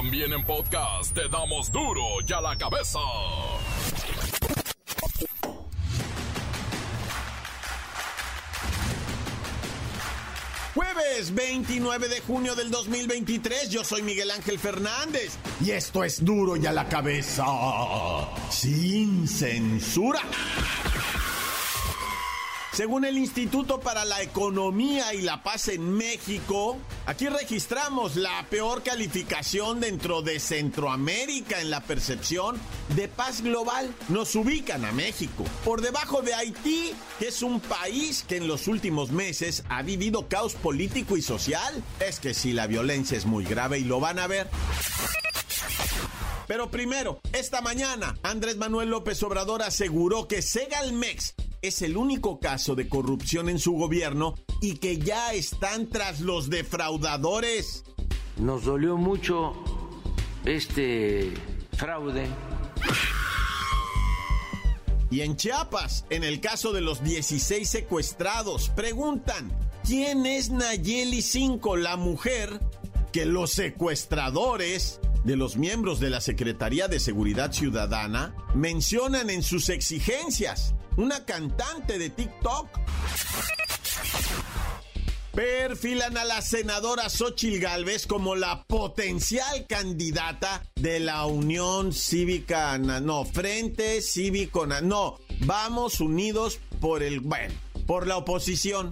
También en podcast te damos duro y a la cabeza. Jueves 29 de junio del 2023, yo soy Miguel Ángel Fernández y esto es duro y a la cabeza, sin censura. Según el Instituto para la Economía y la Paz en México, aquí registramos la peor calificación dentro de Centroamérica en la percepción de paz global. Nos ubican a México por debajo de Haití, que es un país que en los últimos meses ha vivido caos político y social. Es que si la violencia es muy grave y lo van a ver. Pero primero, esta mañana, Andrés Manuel López Obrador aseguró que Segalmex es el único caso de corrupción en su gobierno y que ya están tras los defraudadores. Nos dolió mucho este fraude. Y en Chiapas, en el caso de los 16 secuestrados, preguntan, ¿quién es Nayeli 5, la mujer que los secuestradores de los miembros de la Secretaría de Seguridad Ciudadana mencionan en sus exigencias. Una cantante de TikTok. Perfilan a la senadora Xochil Gálvez como la potencial candidata de la Unión Cívica, no, Frente Cívico, no, vamos unidos por el, bueno, por la oposición.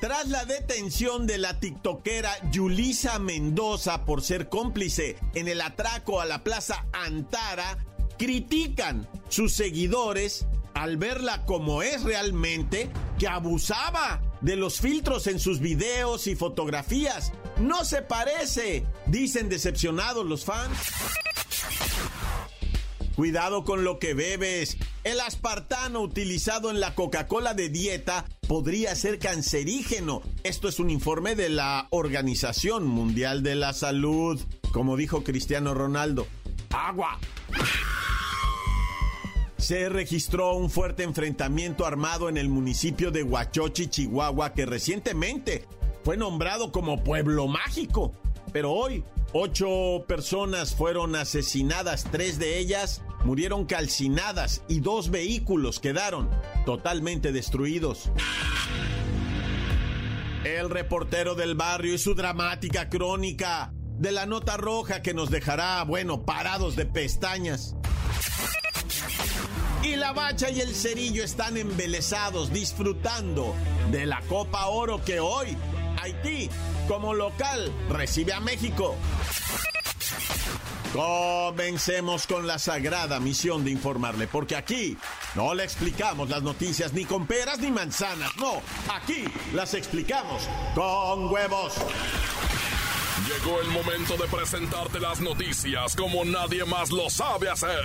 Tras la detención de la tiktokera Yulisa Mendoza por ser cómplice en el atraco a la Plaza Antara, critican sus seguidores al verla como es realmente, que abusaba de los filtros en sus videos y fotografías. No se parece, dicen decepcionados los fans. Cuidado con lo que bebes. El aspartano utilizado en la Coca-Cola de dieta podría ser cancerígeno. Esto es un informe de la Organización Mundial de la Salud. Como dijo Cristiano Ronaldo. Agua. Se registró un fuerte enfrentamiento armado en el municipio de Huachochi, Chihuahua, que recientemente fue nombrado como pueblo mágico. Pero hoy Ocho personas fueron asesinadas, tres de ellas murieron calcinadas y dos vehículos quedaron totalmente destruidos. El reportero del barrio y su dramática crónica de la nota roja que nos dejará, bueno, parados de pestañas. Y la bacha y el cerillo están embelesados disfrutando de la Copa Oro que hoy Haití como local recibe a México. Comencemos con la sagrada misión de informarle, porque aquí no le explicamos las noticias ni con peras ni manzanas, no, aquí las explicamos con huevos. Llegó el momento de presentarte las noticias como nadie más lo sabe hacer.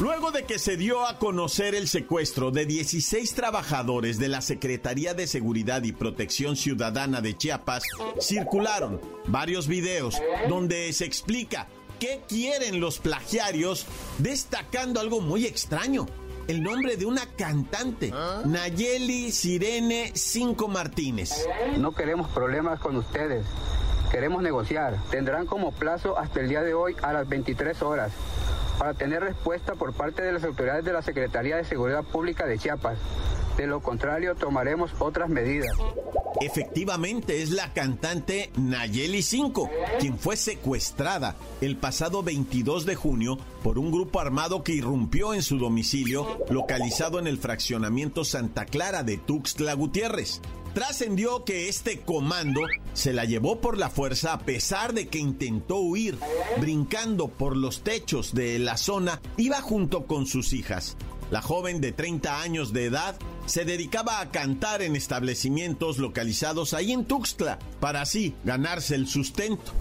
Luego de que se dio a conocer el secuestro de 16 trabajadores de la Secretaría de Seguridad y Protección Ciudadana de Chiapas, circularon varios videos donde se explica qué quieren los plagiarios, destacando algo muy extraño. El nombre de una cantante, Nayeli Sirene Cinco Martínez. No queremos problemas con ustedes. Queremos negociar. Tendrán como plazo hasta el día de hoy a las 23 horas para tener respuesta por parte de las autoridades de la Secretaría de Seguridad Pública de Chiapas. De lo contrario, tomaremos otras medidas. Efectivamente, es la cantante Nayeli 5, quien fue secuestrada el pasado 22 de junio por un grupo armado que irrumpió en su domicilio, localizado en el fraccionamiento Santa Clara de Tuxtla Gutiérrez. Trascendió que este comando se la llevó por la fuerza a pesar de que intentó huir. Brincando por los techos de la zona, iba junto con sus hijas. La joven de 30 años de edad se dedicaba a cantar en establecimientos localizados ahí en Tuxtla para así ganarse el sustento.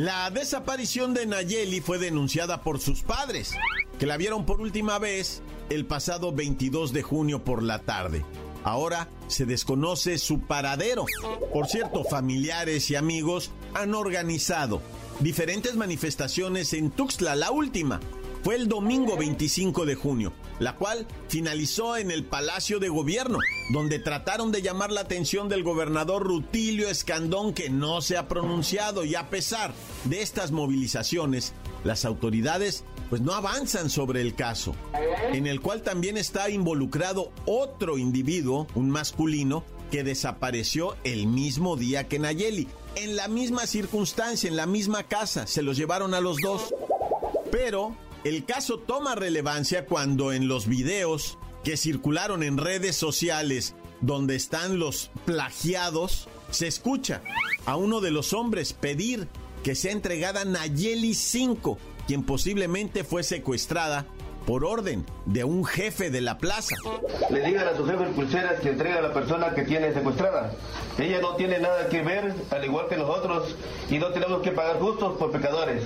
La desaparición de Nayeli fue denunciada por sus padres, que la vieron por última vez el pasado 22 de junio por la tarde. Ahora se desconoce su paradero. Por cierto, familiares y amigos han organizado diferentes manifestaciones en Tuxtla, la última. Fue el domingo 25 de junio, la cual finalizó en el Palacio de Gobierno, donde trataron de llamar la atención del gobernador Rutilio Escandón, que no se ha pronunciado, y a pesar de estas movilizaciones, las autoridades pues no avanzan sobre el caso, en el cual también está involucrado otro individuo, un masculino, que desapareció el mismo día que Nayeli, en la misma circunstancia, en la misma casa, se los llevaron a los dos. Pero el caso toma relevancia cuando en los videos que circularon en redes sociales donde están los plagiados, se escucha a uno de los hombres pedir que sea entregada Nayeli 5, quien posiblemente fue secuestrada por orden de un jefe de la plaza. Le digan a su jefe pulseras que entregue a la persona que tiene secuestrada. Ella no tiene nada que ver, al igual que nosotros, y no tenemos que pagar justos por pecadores.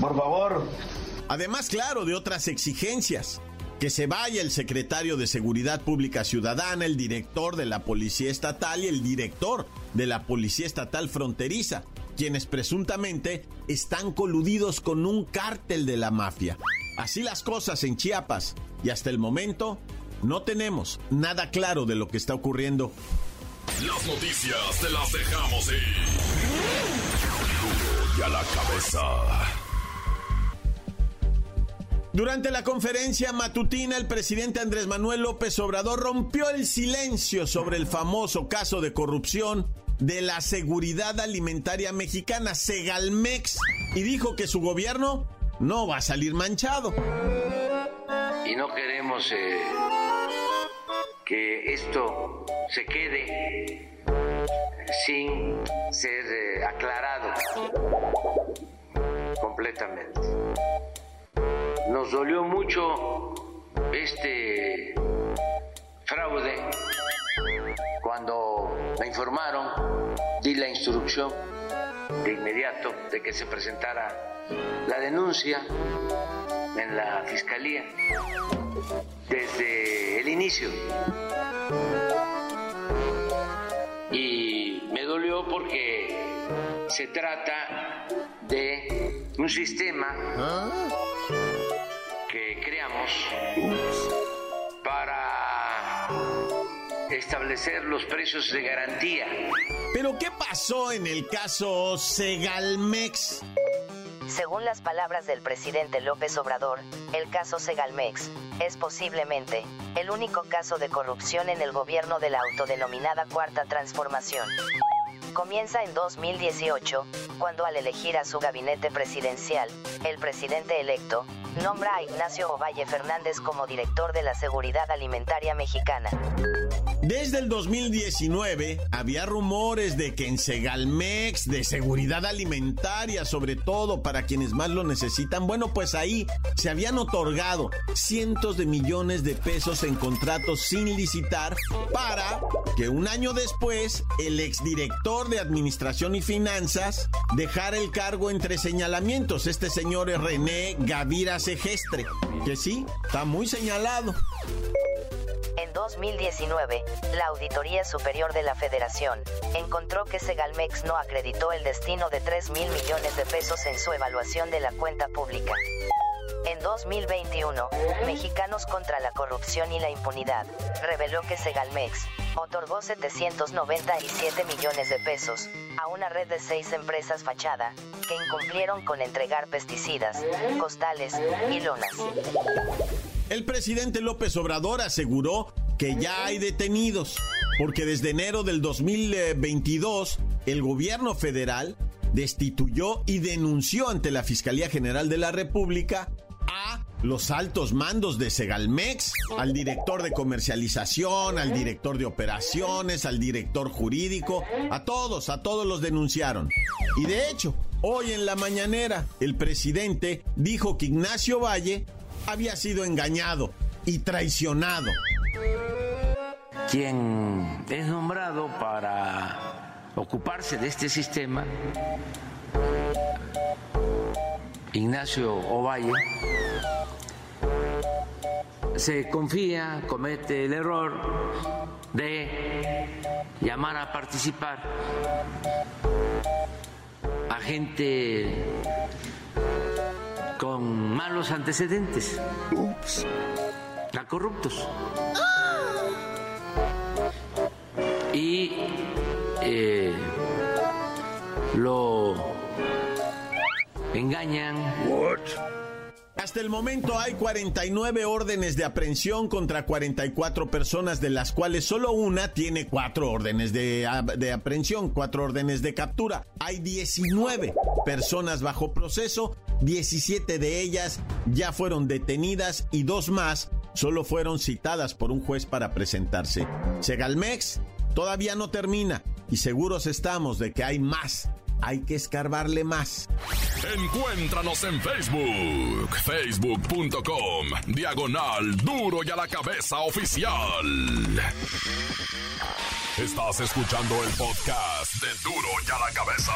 Por favor. Además, claro, de otras exigencias. Que se vaya el secretario de Seguridad Pública Ciudadana, el director de la Policía Estatal y el director de la Policía Estatal Fronteriza quienes presuntamente están coludidos con un cártel de la mafia. Así las cosas en Chiapas y hasta el momento no tenemos nada claro de lo que está ocurriendo. Las noticias te las dejamos ir. y a la cabeza. Durante la conferencia matutina, el presidente Andrés Manuel López Obrador rompió el silencio sobre el famoso caso de corrupción de la Seguridad Alimentaria Mexicana, Segalmex, y dijo que su gobierno no va a salir manchado. Y no queremos eh, que esto se quede sin ser eh, aclarado completamente. Nos dolió mucho este fraude cuando me informaron, di la instrucción de inmediato de que se presentara la denuncia en la fiscalía desde el inicio. Y me dolió porque se trata de un sistema creamos para establecer los precios de garantía. Pero ¿qué pasó en el caso Segalmex? Según las palabras del presidente López Obrador, el caso Segalmex es posiblemente el único caso de corrupción en el gobierno de la autodenominada Cuarta Transformación. Comienza en 2018, cuando al elegir a su gabinete presidencial, el presidente electo, nombra a Ignacio Ovalle Fernández como director de la Seguridad Alimentaria Mexicana. Desde el 2019 había rumores de que en Segalmex, de seguridad alimentaria, sobre todo para quienes más lo necesitan, bueno, pues ahí se habían otorgado cientos de millones de pesos en contratos sin licitar para que un año después el exdirector de Administración y Finanzas dejara el cargo entre señalamientos. Este señor es René Gavira Segestre, que sí, está muy señalado. En 2019, la Auditoría Superior de la Federación encontró que Segalmex no acreditó el destino de 3 mil millones de pesos en su evaluación de la cuenta pública. En 2021, Mexicanos contra la Corrupción y la Impunidad reveló que Segalmex otorgó 797 millones de pesos a una red de seis empresas fachada que incumplieron con entregar pesticidas, costales y lonas. El presidente López Obrador aseguró que ya hay detenidos, porque desde enero del 2022 el gobierno federal destituyó y denunció ante la Fiscalía General de la República a los altos mandos de Segalmex, al director de comercialización, al director de operaciones, al director jurídico, a todos, a todos los denunciaron. Y de hecho, hoy en la mañanera, el presidente dijo que Ignacio Valle había sido engañado y traicionado. Quien es nombrado para ocuparse de este sistema Ignacio Ovalle, se confía, comete el error de llamar a participar a gente con malos antecedentes, a corruptos. Y eh, lo engañan. Hasta el momento hay 49 órdenes de aprehensión contra 44 personas, de las cuales solo una tiene cuatro órdenes de, de, aprehensión, cuatro órdenes de captura. Hay 19 personas bajo proceso, 17 de ellas ya fueron detenidas y dos más solo fueron citadas por un juez para presentarse. Segalmex todavía no termina y seguros estamos de que hay más hay que escarbarle más. Encuéntranos en Facebook, facebook.com, diagonal duro y a la cabeza oficial. Estás escuchando el podcast de duro y a la cabeza.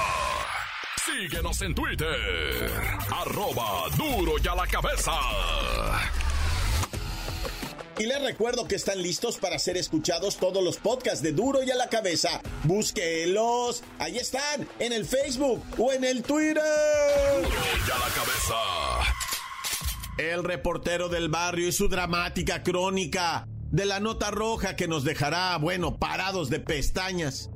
Síguenos en Twitter, arroba duro y a la cabeza. Y les recuerdo que están listos para ser escuchados todos los podcasts de Duro y a la Cabeza. Búsquelos. Ahí están, en el Facebook o en el Twitter. Duro y a la Cabeza. El reportero del barrio y su dramática crónica de la nota roja que nos dejará, bueno, parados de pestañas.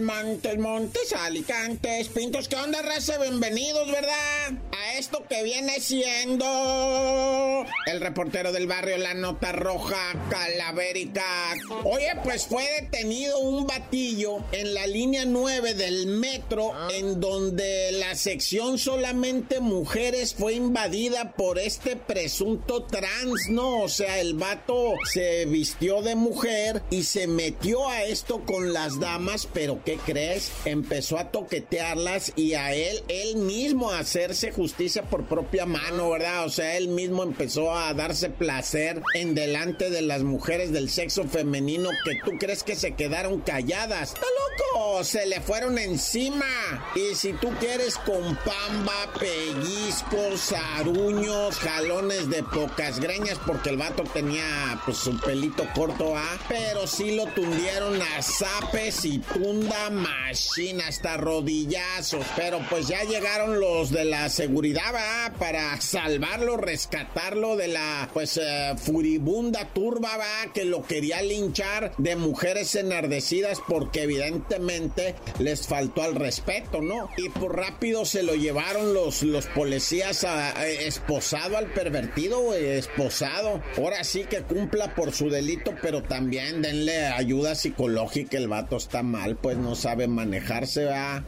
Montes, Montes, Alicantes, Pintos, ¿qué onda, raza? Bienvenidos, ¿verdad? A esto que viene siendo el reportero del barrio La Nota Roja Calavérica. Oye, pues fue detenido un batillo en la línea 9 del metro, en donde la sección solamente mujeres fue invadida por este presunto trans, ¿no? O sea, el vato se vistió de mujer y se metió a esto con las damas, pero ¿qué crees? Empezó a toquetearlas y a él, él mismo a hacerse justicia por propia mano, ¿verdad? O sea, él mismo empezó a darse placer en delante de las mujeres del sexo femenino que tú crees que se quedaron calladas. ¡Está loco! Se le fueron encima. Y si tú quieres con pamba, pellizcos, aruños, jalones de pocas greñas, porque el vato tenía pues su pelito corto, ¿ah? Pero sí lo tundieron a zapes y tunda machina hasta rodillazos. Pero pues ya llegaron los de la seguridad, ¿va? Para salvarlo, rescatarlo de la, pues, eh, furibunda turba, ¿va? Que lo quería linchar de mujeres enardecidas porque evidentemente les faltó al respeto, ¿no? Y por rápido se lo llevaron los, los policías a, esposado al pervertido, esposado. Ahora sí que cumpla por su delito, pero también denle ayuda psicológica, el vato está mal, pues no sabe manejarse, va.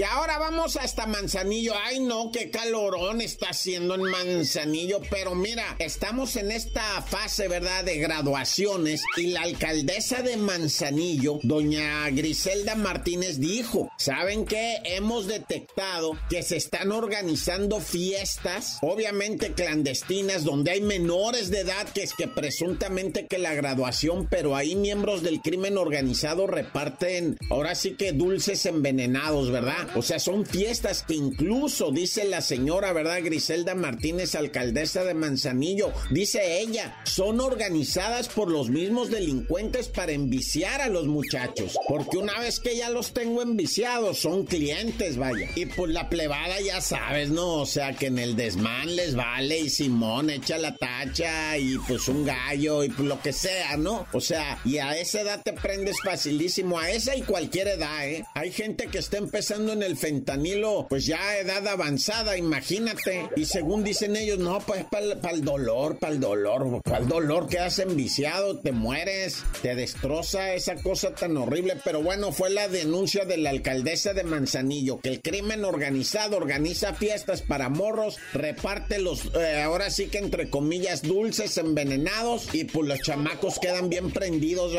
Y ahora vamos hasta Manzanillo. Ay, no, qué calorón está haciendo en Manzanillo. Pero mira, estamos en esta fase, ¿verdad?, de graduaciones. Y la alcaldesa de Manzanillo, doña Griselda Martínez, dijo: ¿Saben qué? Hemos detectado que se están organizando fiestas, obviamente clandestinas, donde hay menores de edad que es que presuntamente que la graduación, pero ahí miembros del crimen organizado reparten, ahora sí que dulces envenenados, ¿verdad? O sea, son fiestas que incluso, dice la señora, ¿verdad? Griselda Martínez, alcaldesa de Manzanillo, dice ella, son organizadas por los mismos delincuentes para enviciar a los muchachos. Porque una vez que ya los tengo enviciados, son clientes, vaya. Y pues la plebada ya sabes, ¿no? O sea, que en el desmán les vale y Simón echa la tacha y pues un gallo y pues lo que sea, ¿no? O sea, y a esa edad te prendes facilísimo, a esa y cualquier edad, ¿eh? Hay gente que está empezando en el fentanilo, pues ya edad avanzada, imagínate. Y según dicen ellos, no, pues para el dolor, para el dolor, para el dolor, quedas enviciado, te mueres, te destroza esa cosa tan horrible. Pero bueno, fue la denuncia de la alcaldesa de Manzanillo, que el crimen organizado organiza fiestas para morros, reparte los, eh, ahora sí que entre comillas, dulces envenenados y pues los chamacos quedan bien prendidos.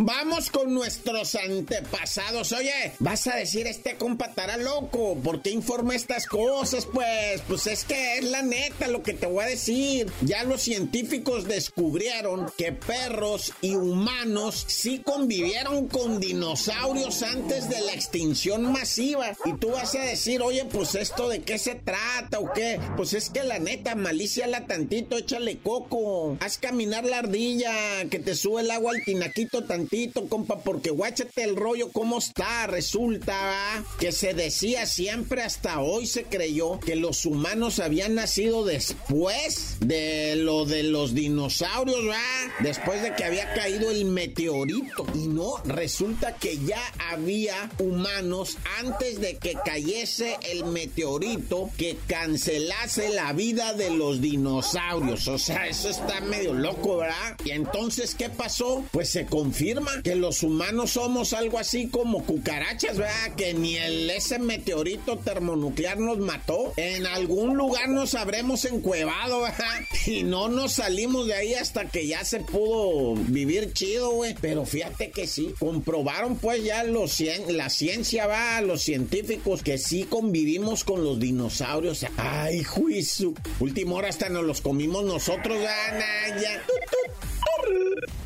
Vamos con nuestros antepasados. Oye, vas a decir, este compa loco. ¿Por qué informa estas cosas? Pues, pues es que es la neta lo que te voy a decir. Ya los científicos descubrieron que perros y humanos sí convivieron con dinosaurios antes de la extinción masiva. Y tú vas a decir, oye, pues esto de qué se trata o qué. Pues es que la neta, malíciala tantito, échale coco. Haz caminar la ardilla, que te sube el agua al tinaquito tantito, compa, porque guáchate el rollo cómo está. Resulta que se decía siempre hasta hoy se creyó que los humanos habían nacido después de lo de los dinosaurios, ¿va? Después de que había caído el meteorito. Y no, resulta que ya había humanos antes de que cayese el meteorito que cancelase la vida de los dinosaurios. O sea, eso está medio loco, ¿verdad? Y entonces, ¿qué pasó? Pues se confirma que los humanos somos algo así como cucarachas, ¿verdad? Que ni el, ese meteorito termonuclear nos mató. En algún lugar nos habremos encuevado, ¿verdad? Y no nos salimos de ahí hasta que ya se pudo vivir chido, güey. Pero fíjate que sí, comprobaron pues ya los, la ciencia, va, los científicos, que sí convivimos con los dinosaurios. Ay, juicio. Última hora hasta nos los comimos nosotros, Ana, ya.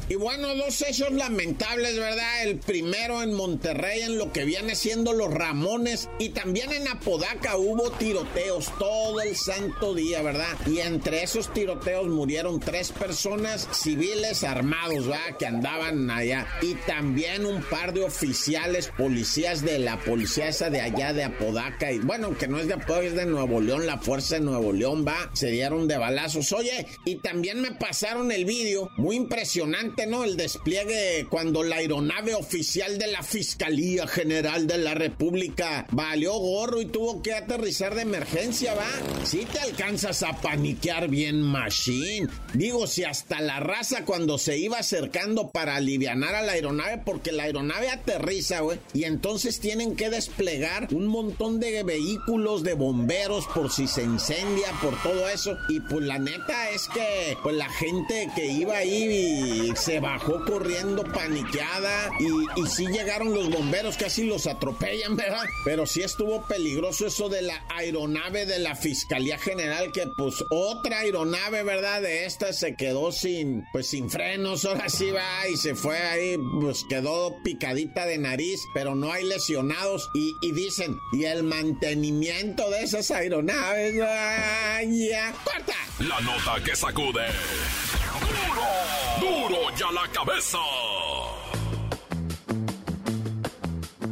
Y bueno, dos hechos lamentables, ¿verdad? El primero en Monterrey, en lo que viene siendo los Ramones, y también en Apodaca hubo tiroteos todo el santo día, ¿verdad? Y entre esos tiroteos murieron tres personas civiles armados, ¿verdad? Que andaban allá. Y también un par de oficiales, policías de la policía esa de allá de Apodaca. Y bueno, que no es de Apodaca, es de Nuevo León, la fuerza de Nuevo León, va. Se dieron de balazos. Oye, y también me pasaron el vídeo, muy impresionante ¿no? El despliegue cuando la aeronave oficial de la Fiscalía General de la República valió gorro y tuvo que aterrizar de emergencia, ¿va? Si te alcanzas a paniquear bien, machine. Digo, si hasta la raza cuando se iba acercando para alivianar a la aeronave, porque la aeronave aterriza, güey, y entonces tienen que desplegar un montón de vehículos de bomberos por si se incendia, por todo eso. Y pues la neta es que, pues la gente que iba ahí se bajó corriendo paniqueada y, y sí llegaron los bomberos, casi los atropellan, ¿verdad? Pero sí estuvo peligroso eso de la aeronave de la Fiscalía General, que pues otra aeronave, ¿verdad? De esta se quedó sin, pues sin frenos, ahora sí va y se fue ahí, pues quedó picadita de nariz, pero no hay lesionados y, y dicen, y el mantenimiento de esas aeronaves, ¡ay, ya! ¡Corta! La nota que sacude. ¡Duro ya la cabeza!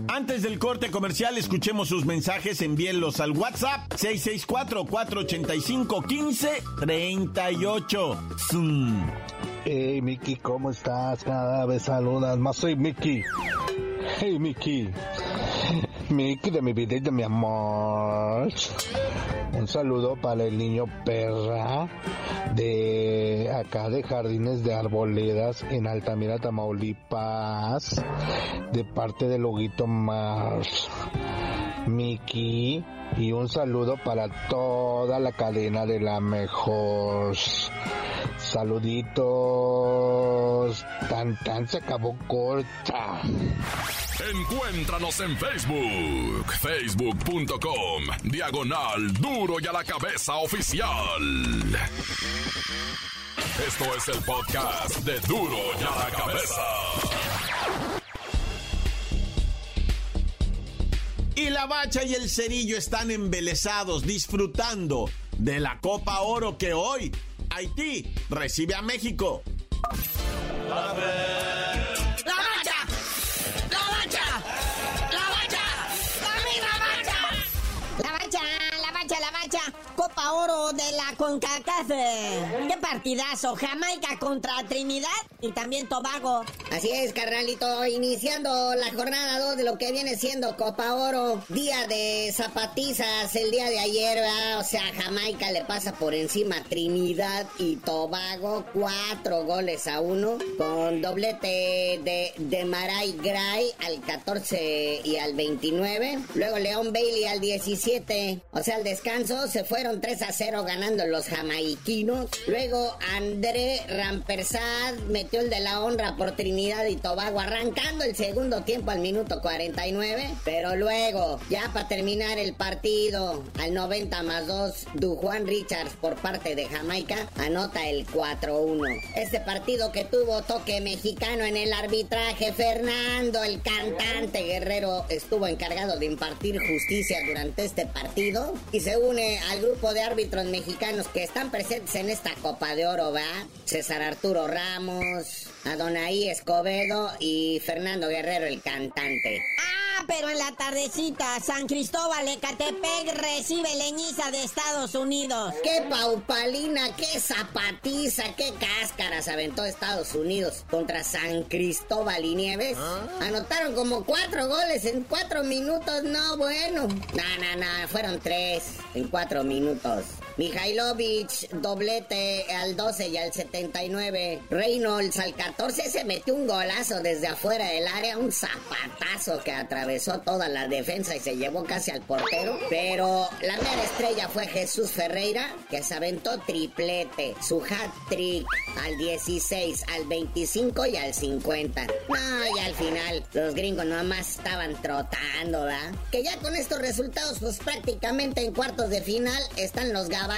Antes del corte comercial, escuchemos sus mensajes, envíenlos al WhatsApp 664-485-1538. Hey Mickey, ¿cómo estás? Cada vez saludas más. Soy Mickey. Hey Mickey. Mickey de mi vida y de mi amor. Un saludo para el niño perra de acá de Jardines de Arboledas en Altamira, Tamaulipas, de parte de Loguito Mars. Mickey y un saludo para toda la cadena de la mejor. Saluditos. Tan tan se acabó corta. Encuéntranos en Facebook, facebook.com, diagonal duro y a la cabeza oficial. Esto es el podcast de duro y a la cabeza. Y la bacha y el cerillo están embelesados disfrutando de la Copa Oro que hoy Haití recibe a México. ¡La Oro de la CONCACAF. ¡Qué partidazo! Jamaica contra Trinidad y también Tobago. Así es, carnalito, iniciando la jornada 2 de lo que viene siendo Copa Oro, día de zapatizas el día de ayer, o sea, Jamaica le pasa por encima a Trinidad y Tobago, cuatro goles a uno, con doblete de, de Maray Gray al 14 y al 29, luego León Bailey al 17, o sea, al descanso, se fueron 3 a 0 ganando los jamaiquinos. Luego André Rampersad metió el de la honra por Trinidad y Tobago, arrancando el segundo tiempo al minuto 49. Pero luego, ya para terminar el partido, al 90 más 2, Dujuan Richards por parte de Jamaica anota el 4-1. Este partido que tuvo toque mexicano en el arbitraje, Fernando, el cantante guerrero, estuvo encargado de impartir justicia durante este partido y se une al grupo de árbitros mexicanos que están presentes en esta Copa de Oro, ¿va? César Arturo Ramos, Adonai Escobedo y Fernando Guerrero, el cantante. Ah, pero en la tardecita, San Cristóbal Ecatepec recibe leñiza de Estados Unidos. ¡Qué paupalina, qué zapatiza, qué cáscaras aventó Estados Unidos contra San Cristóbal y Nieves! Anotaron como cuatro goles en cuatro minutos, no bueno. No, no, no, fueron tres en cuatro minutos. Mihailovic, doblete al 12 y al 79. Reynolds al 14 se metió un golazo desde afuera del área, un zapatazo que atravesó toda la defensa y se llevó casi al portero. Pero la mera estrella fue Jesús Ferreira, que se aventó triplete, su hat trick al 16, al 25 y al 50. No, y al final los gringos nomás estaban trotando, ¿verdad? Que ya con estos resultados, pues prácticamente en cuartos de final están los gabachos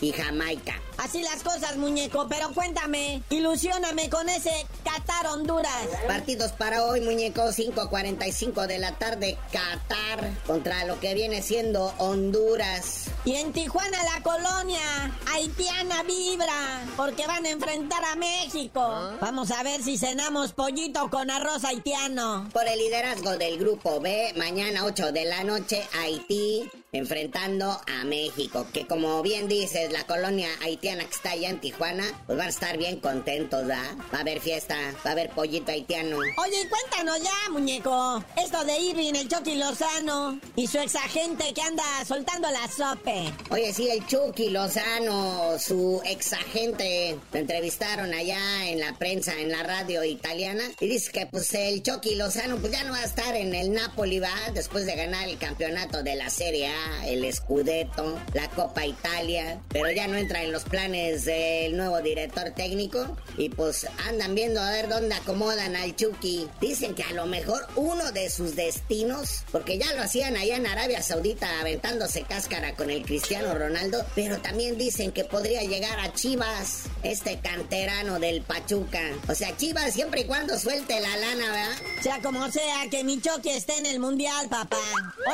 y Jamaica. Así las cosas, muñeco, pero cuéntame, ilusioname con ese Qatar Honduras. Partidos para hoy, muñeco, 5.45 de la tarde, Qatar contra lo que viene siendo Honduras. Y en Tijuana la colonia haitiana vibra porque van a enfrentar a México. Vamos a ver si cenamos pollito con arroz haitiano. Por el liderazgo del grupo B, mañana 8 de la noche, Haití enfrentando a México, que como bien dices, la colonia haitiana que está allá en Tijuana, pues van a estar bien contentos, ¿da? Va a haber fiesta, va a haber pollito haitiano. Oye, cuéntanos ya, muñeco, esto de Irving, el Chucky Lozano y su exagente que anda soltando la sope. Oye, sí, el Chucky Lozano, su exagente, lo entrevistaron allá en la prensa, en la radio italiana, y dice que pues el Chucky Lozano pues ya no va a estar en el Napoli, va, después de ganar el campeonato de la Serie A el Scudetto, la Copa Italia, pero ya no entra en los planes del nuevo director técnico y pues andan viendo a ver dónde acomodan al Chucky. Dicen que a lo mejor uno de sus destinos, porque ya lo hacían allá en Arabia Saudita aventándose cáscara con el Cristiano Ronaldo, pero también dicen que podría llegar a Chivas, este canterano del Pachuca. O sea, Chivas siempre y cuando suelte la lana, ¿verdad? Sea como sea, que mi Chucky esté en el mundial, papá.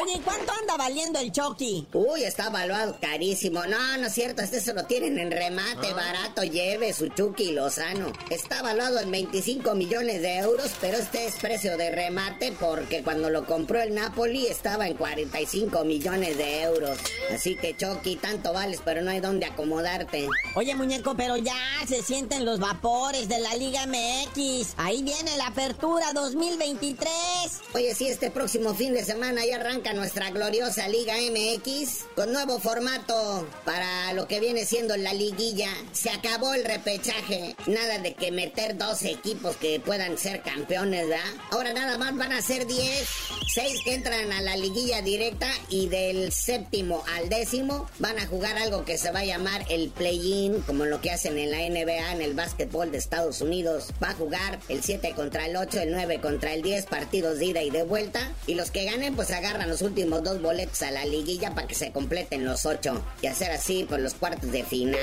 Oye, ¿cuánto anda valiendo el Chucky? Uy, está evaluado carísimo. No, no es cierto, este se lo tienen en remate, barato, lleve su Chucky Lozano. Está evaluado en 25 millones de euros, pero este es precio de remate porque cuando lo compró el Napoli estaba en 45 millones de euros. Así que Chucky, tanto vales, pero no hay dónde acomodarte. Oye, muñeco, pero ya se sienten los vapores de la Liga MX. Ahí viene la apertura 2023. Oye, sí, este próximo fin de semana ya arranca nuestra gloriosa Liga MX con nuevo formato para lo que viene siendo la liguilla. Se acabó el repechaje. Nada de que meter dos equipos que puedan ser campeones, ¿verdad? Ahora nada más van a ser 10. 6 que entran a la liguilla directa y del séptimo al décimo van a jugar algo que se va a llamar el play-in, como lo que hacen en la NBA, en el básquetbol de Estados Unidos. Va a jugar el 7 contra el 8, el 9 contra el 10, partidos de ida y de vuelta. Y los que ganen, pues agarran los últimos dos boletos a la liguilla para que se completen los 8 y hacer así por los cuartos de final.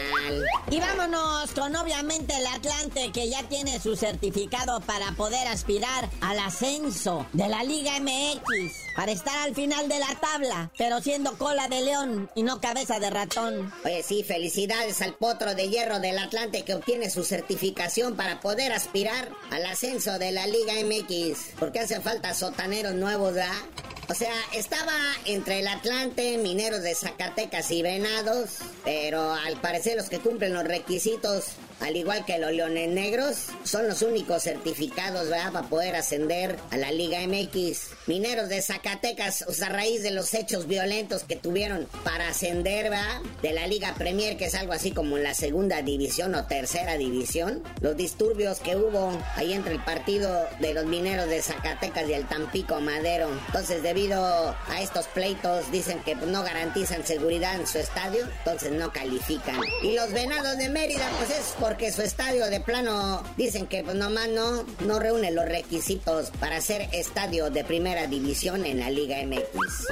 Y vámonos con obviamente el Atlante que ya tiene su certificado para poder aspirar al ascenso de la Liga MX. Para estar al final de la tabla, pero siendo cola de león y no cabeza de ratón. Oye, sí, felicidades al potro de hierro del Atlante que obtiene su certificación para poder aspirar al ascenso de la Liga MX. Porque hace falta sotaneros nuevos, ¿verdad? O sea, estaba entre el Atlante, Mineros de Zacatecas y Venados, pero al parecer los que cumplen los requisitos, al igual que los Leones Negros, son los únicos certificados, ¿verdad?, para poder ascender a la Liga MX. Mineros de Zacatecas, o sea, a raíz de los hechos violentos que tuvieron para ascender, ¿verdad?, de la Liga Premier, que es algo así como la segunda división o tercera división, los disturbios que hubo ahí entre el partido de los Mineros de Zacatecas y el Tampico Madero. Entonces, debido a estos pleitos dicen que no garantizan seguridad en su estadio, entonces no califican. Y los Venados de Mérida, pues es porque su estadio de plano dicen que pues nomás no, no reúne los requisitos para ser estadio de primera división en la Liga MX.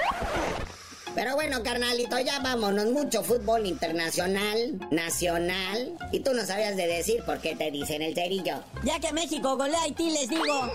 Pero bueno, carnalito, ya vámonos. Mucho fútbol internacional, nacional. Y tú no sabías de decir por qué te dicen el cerillo. Ya que México golea Haití, les digo.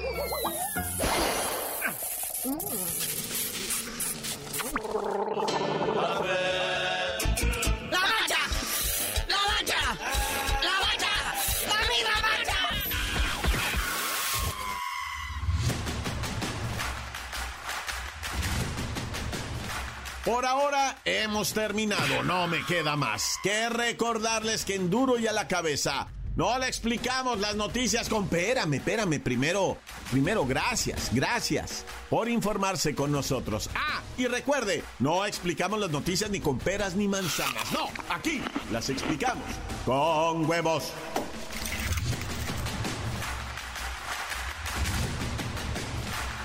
Por ahora hemos terminado, no me queda más que recordarles que en duro y a la cabeza no le explicamos las noticias con... Espérame, espérame, primero, primero, gracias, gracias por informarse con nosotros. Ah, y recuerde, no explicamos las noticias ni con peras ni manzanas, no, aquí las explicamos con huevos.